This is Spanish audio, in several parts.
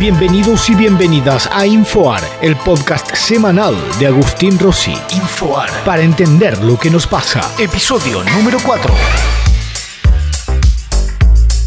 Bienvenidos y bienvenidas a Infoar, el podcast semanal de Agustín Rossi. Infoar, para entender lo que nos pasa. Episodio número 4.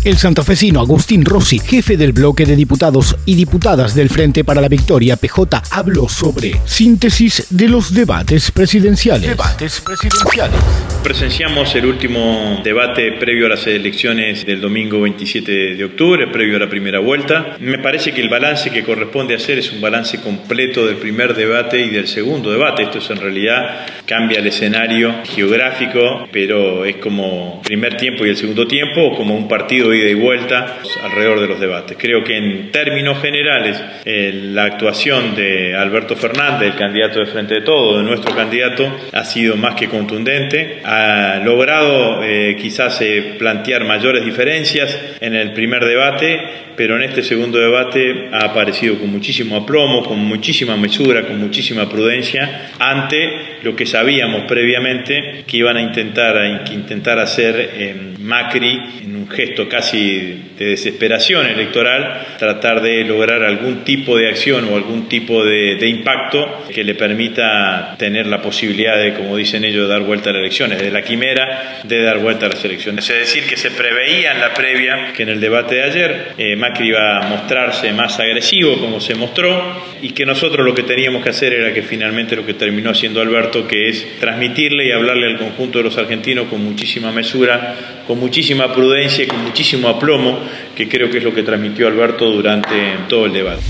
El santafesino Agustín Rossi, jefe del bloque de diputados y diputadas del Frente para la Victoria PJ, habló sobre síntesis de los debates presidenciales. Debates presidenciales. Presenciamos el último debate previo a las elecciones del domingo 27 de octubre, previo a la primera vuelta. Me parece que el balance que corresponde hacer es un balance completo del primer debate y del segundo debate. Esto es en realidad cambia el escenario geográfico, pero es como primer tiempo y el segundo tiempo, como un partido ida y vuelta alrededor de los debates. Creo que en términos generales eh, la actuación de Alberto Fernández, el candidato de Frente de Todo, de nuestro candidato, ha sido más que contundente. Ha logrado eh, quizás eh, plantear mayores diferencias en el primer debate, pero en este segundo debate ha aparecido con muchísimo aplomo, con muchísima mesura, con muchísima prudencia ante lo que sabíamos previamente que iban a intentar, a intentar hacer Macri en un gesto casi de desesperación electoral, tratar de lograr algún tipo de acción o algún tipo de, impacto que le permita tener la posibilidad de, como dicen ellos, dar vuelta a las elecciones, de la quimera de dar vuelta a las elecciones. Es decir, que se preveía en la previa que en el debate de ayer eh, Macri iba a mostrarse más agresivo, como se mostró, y que nosotros lo que teníamos que hacer era que finalmente lo que terminó haciendo Alberto, que es transmitirle y hablarle al conjunto de los argentinos con muchísima mesura, con muchísima prudencia y con muchísimo aplomo, que creo que es lo que transmitió Alberto durante todo el debate.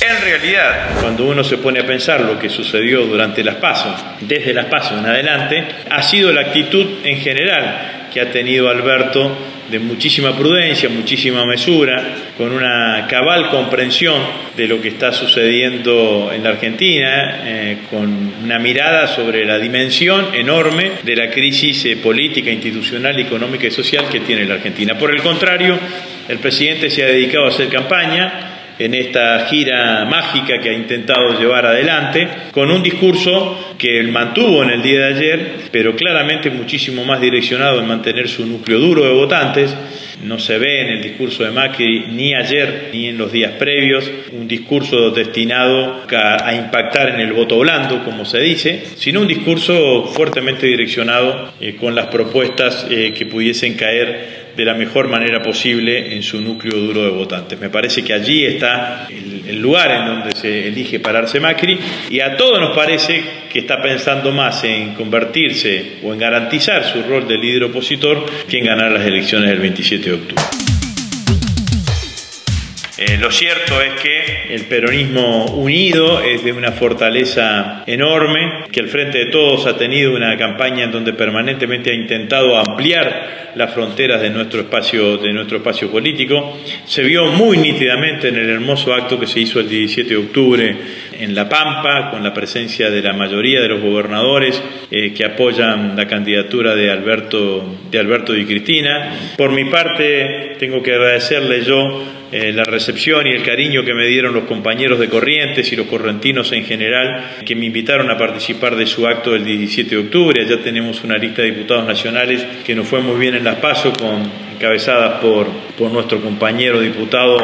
En realidad, cuando uno se pone a pensar lo que sucedió durante las pasos, desde las pasos en adelante, ha sido la actitud en general que ha tenido Alberto de muchísima prudencia, muchísima mesura, con una cabal comprensión de lo que está sucediendo en la Argentina, eh, con una mirada sobre la dimensión enorme de la crisis eh, política, institucional, económica y social que tiene la Argentina. Por el contrario, el presidente se ha dedicado a hacer campaña, en esta gira mágica que ha intentado llevar adelante, con un discurso que él mantuvo en el día de ayer, pero claramente muchísimo más direccionado en mantener su núcleo duro de votantes. No se ve en el discurso de Macri ni ayer ni en los días previos un discurso destinado a, impactar en el voto blando, como se dice, sino un discurso fuertemente direccionado eh, con las propuestas eh, que pudiesen caer de la mejor manera posible en su núcleo duro de votantes. Me parece que allí está el, lugar en donde se elige pararse Macri y a todos nos parece que está pensando más en convertirse o en garantizar su rol de líder opositor que en ganar las elecciones del 27 de octubre. Eh, lo cierto es que el peronismo unido es de una fortaleza enorme, que el Frente de Todos ha tenido una campaña en donde permanentemente ha intentado ampliar las fronteras de nuestro espacio, de nuestro espacio político. Se vio muy nítidamente en el hermoso acto que se hizo el 17 de octubre en La Pampa, con la presencia de la mayoría de los gobernadores eh, que apoyan la candidatura de Alberto, de Alberto y Cristina. Por mi parte, tengo que agradecerle yo eh, la recepción y el cariño que me dieron los compañeros de Corrientes y los correntinos en general, que me invitaron a participar de su acto del 17 de octubre. Allá tenemos una lista de diputados nacionales que nos fue muy bien en las PASO, con, encabezadas por, por nuestro compañero diputado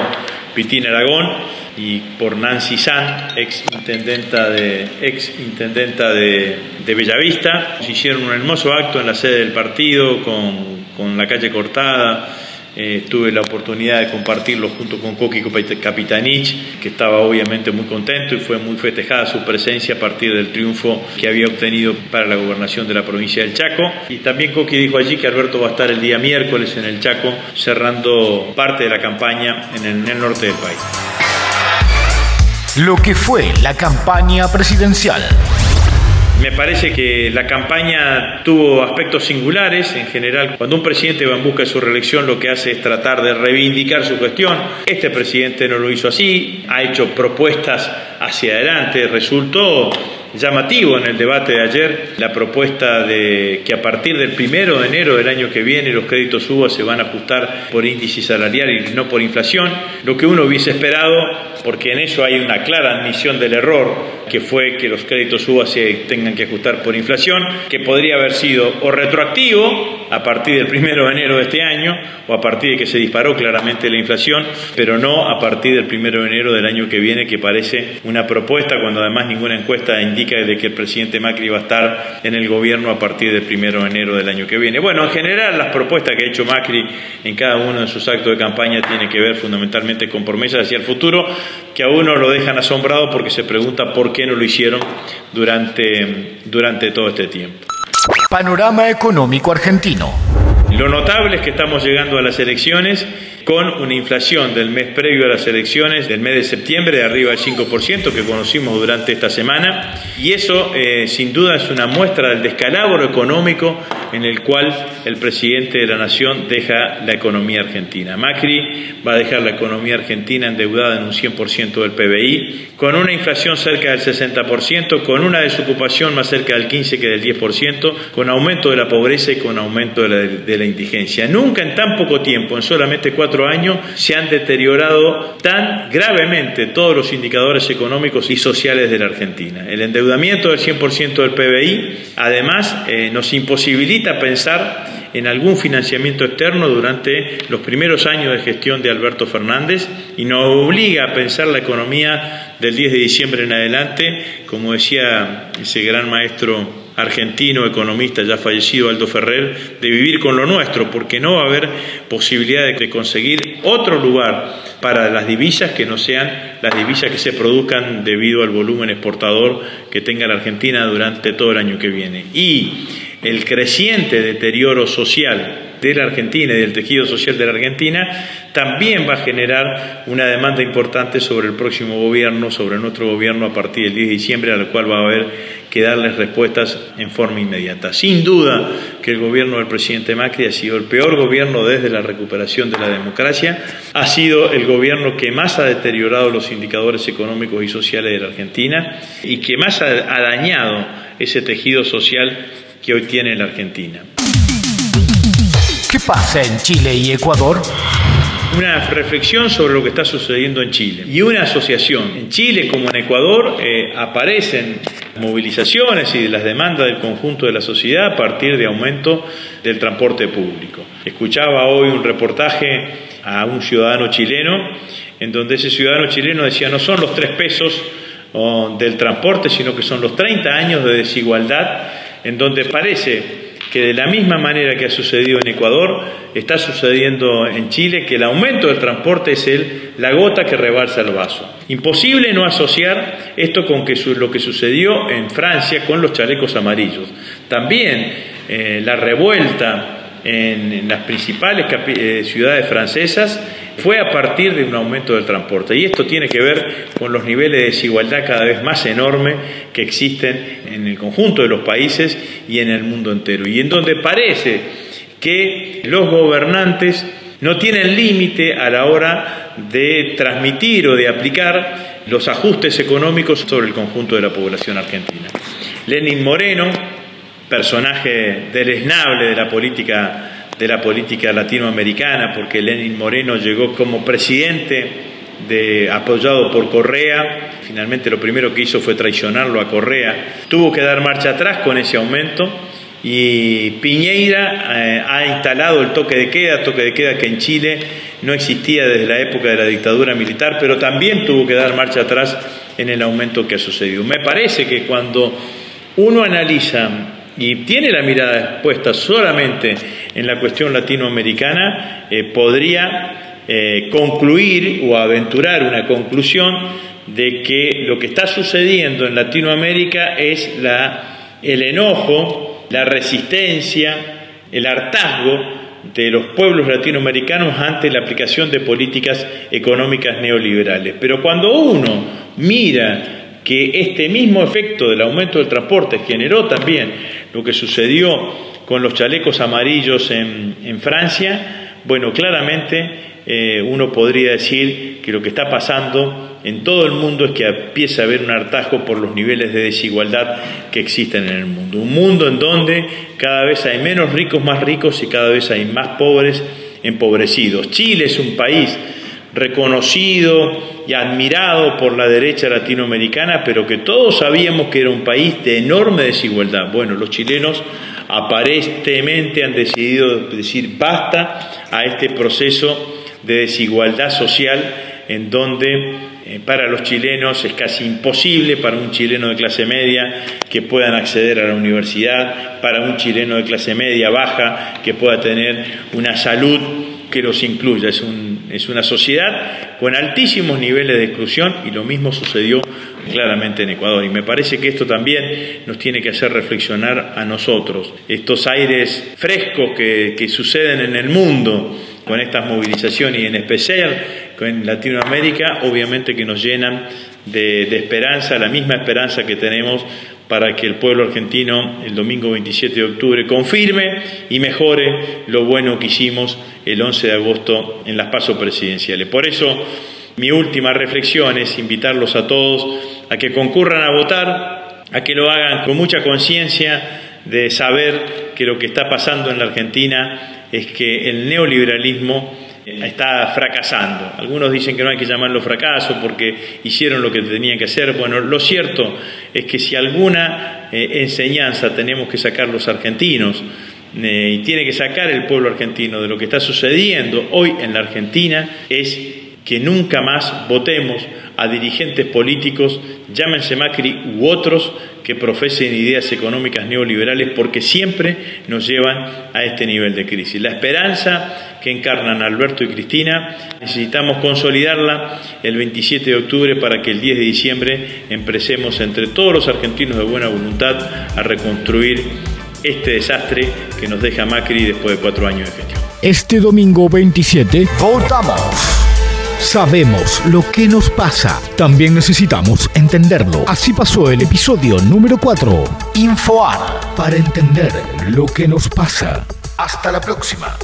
Pitín Aragón y por Nancy San, ex intendenta de, ex intendenta de, de Bellavista. Hicieron un hermoso acto en la sede del partido con, con la calle cortada eh, tuve la oportunidad de compartirlo junto con Coqui Capitanich, que estaba obviamente muy contento y fue muy festejada su presencia a partir del triunfo que había obtenido para la gobernación de la provincia del Chaco. Y también Coqui dijo allí que Alberto va a estar el día miércoles en el Chaco cerrando parte de la campaña en el, en el norte del país. Lo que fue la campaña presidencial. Me parece que la campaña tuvo aspectos singulares en general. Cuando un presidente va en busca de su reelección, lo que hace es tratar de reivindicar su gestión. Este presidente no lo hizo así, ha hecho propuestas hacia adelante, resultó llamativo en el debate de ayer la propuesta de que a partir del primero de enero del año que viene los créditos UBA se van a ajustar por índice salarial y no por inflación, lo que uno hubiese esperado, porque en eso hay una clara admisión del error, que fue que los créditos UBA se tengan que ajustar por inflación, que podría haber sido o retroactivo a partir del primero de enero de este año, o a partir de que se disparó claramente la inflación, pero no a partir del primero de enero del año que viene, que parece una propuesta cuando además ninguna encuesta indica de que el presidente Macri va a estar en el gobierno a partir del primero de enero del año que viene. Bueno, en general las propuestas que ha hecho Macri en cada uno de sus actos de campaña tienen que ver fundamentalmente con promesas hacia el futuro que a uno lo dejan asombrado porque se pregunta por qué no lo hicieron durante, durante todo este tiempo. Panorama económico argentino. Lo notable es que estamos llegando a las elecciones con una inflación del mes previo a las elecciones, del mes de septiembre, de arriba del 5% que conocimos durante esta semana. Y eso, eh, sin duda, es una muestra del descalabro económico en el cual el presidente de la Nación deja la economía argentina. Macri va a dejar la economía argentina endeudada en un 100% del PBI, con una inflación cerca del 60%, con una desocupación más cerca del 15% que del 10%, con aumento de la pobreza y con aumento de la, indigencia. Nunca en tan poco tiempo, en solamente cuatro años se han deteriorado tan gravemente todos los indicadores económicos y sociales de la Argentina. El endeudamiento del 100% del PBI, además, eh, nos imposibilita pensar en algún financiamiento externo durante los primeros años de gestión de Alberto Fernández y nos obliga a pensar la economía del 10 de diciembre en adelante, como decía ese gran maestro argentino, economista ya fallecido, Aldo Ferrer, de vivir con lo nuestro, porque no va a haber posibilidad de conseguir otro lugar para las divisas que no sean las divisas que se produzcan debido al volumen exportador que tenga la Argentina durante todo el año que viene. Y el creciente deterioro social de la Argentina y del tejido social de la Argentina también va a generar una demanda importante sobre el próximo gobierno, sobre nuestro gobierno a partir del 10 de diciembre, al cual va a haber que darles respuestas en forma inmediata. Sin duda que el gobierno del presidente Macri ha sido el peor gobierno desde la recuperación de la democracia, ha sido el gobierno que más ha deteriorado los indicadores económicos y sociales de la Argentina y que más ha, dañado ese tejido social que hoy tiene la Argentina. ¿Qué pasa en Chile y Ecuador? una reflexión sobre lo que está sucediendo en Chile y una asociación. En Chile como en Ecuador eh, aparecen movilizaciones y las demandas del conjunto de la sociedad a partir de aumento del transporte público. Escuchaba hoy un reportaje a un ciudadano chileno en donde ese ciudadano chileno decía no son los tres pesos del transporte, sino que son los 30 años de desigualdad en donde parece que de la misma manera que ha sucedido en Ecuador, está sucediendo en Chile, que el aumento del transporte es el, la gota que rebalsa el vaso. Imposible no asociar esto con lo que sucedió en Francia con los chalecos amarillos. También eh, la revuelta en, las principales eh, ciudades francesas fue a partir de un aumento del transporte. Y esto tiene que ver con los niveles de desigualdad cada vez más enormes que existen en el conjunto de los países y en el mundo entero. Y en donde parece que los gobernantes no tienen límite a la hora de transmitir o de aplicar los ajustes económicos sobre el conjunto de la población argentina. Lenin Moreno, personaje deleznable de la política de la política latinoamericana, porque Lenin Moreno llegó como presidente de, apoyado por Correa, finalmente lo primero que hizo fue traicionarlo a Correa, tuvo que dar marcha atrás con ese aumento. Y Piñeira eh, ha instalado el toque de queda, toque de queda que en Chile no existía desde la época de la dictadura militar, pero también tuvo que dar marcha atrás en el aumento que ha sucedido. Me parece que cuando uno analiza y tiene la mirada puesta solamente en la cuestión latinoamericana, eh, podría eh, concluir o aventurar una conclusión de que lo que está sucediendo en Latinoamérica es la, el enojo, la resistencia, el hartazgo de los pueblos latinoamericanos ante la aplicación de políticas económicas neoliberales. Pero cuando uno mira que este mismo efecto del aumento del transporte generó también lo que sucedió con los chalecos amarillos en, Francia, bueno, claramente eh, uno podría decir que lo que está pasando en todo el mundo es que empieza a haber un hartazgo por los niveles de desigualdad que existen en el mundo. Un mundo en donde cada vez hay menos ricos más ricos y cada vez hay más pobres empobrecidos. Chile es un país reconocido y admirado por la derecha latinoamericana, pero que todos sabíamos que era un país de enorme desigualdad. Bueno, los chilenos aparentemente han decidido decir basta a este proceso de desigualdad social en donde eh, para los chilenos es casi imposible, para un chileno de clase media que puedan acceder a la universidad, para un chileno de clase media baja que pueda tener una salud que los incluya. Es, un, es una sociedad con altísimos niveles de exclusión y lo mismo sucedió claramente en Ecuador. Y me parece que esto también nos tiene que hacer reflexionar a nosotros. Estos aires frescos que, que suceden en el mundo con estas movilizaciones y en especial en Latinoamérica, obviamente que nos llenan de, esperanza, la misma esperanza que tenemos para que el pueblo argentino el domingo 27 de octubre confirme y mejore lo bueno que hicimos el 11 de agosto en las pasos presidenciales. Por eso, mi última reflexión es invitarlos a todos a que concurran a votar, a que lo hagan con mucha conciencia de saber que lo que está pasando en la Argentina es que el neoliberalismo está fracasando. Algunos dicen que no hay que llamarlo fracaso porque hicieron lo que tenían que hacer. Bueno, lo cierto es que si alguna eh, enseñanza tenemos que sacar los argentinos, eh, y tiene que sacar el pueblo argentino de lo que está sucediendo hoy en la Argentina, es que nunca más votemos a dirigentes políticos, llámense Macri u otros, que profesen ideas económicas neoliberales porque siempre nos llevan a este nivel de crisis. La esperanza que encarnan Alberto y Cristina necesitamos consolidarla el 27 de octubre para que el 10 de diciembre empecemos entre todos los argentinos de buena voluntad a reconstruir este desastre que nos deja Macri después de cuatro años de gestión. Este domingo 27 votamos. Sabemos lo que nos pasa. También necesitamos entenderlo. Así pasó el episodio número 4. Infoar. Para entender lo que nos pasa. Hasta la próxima.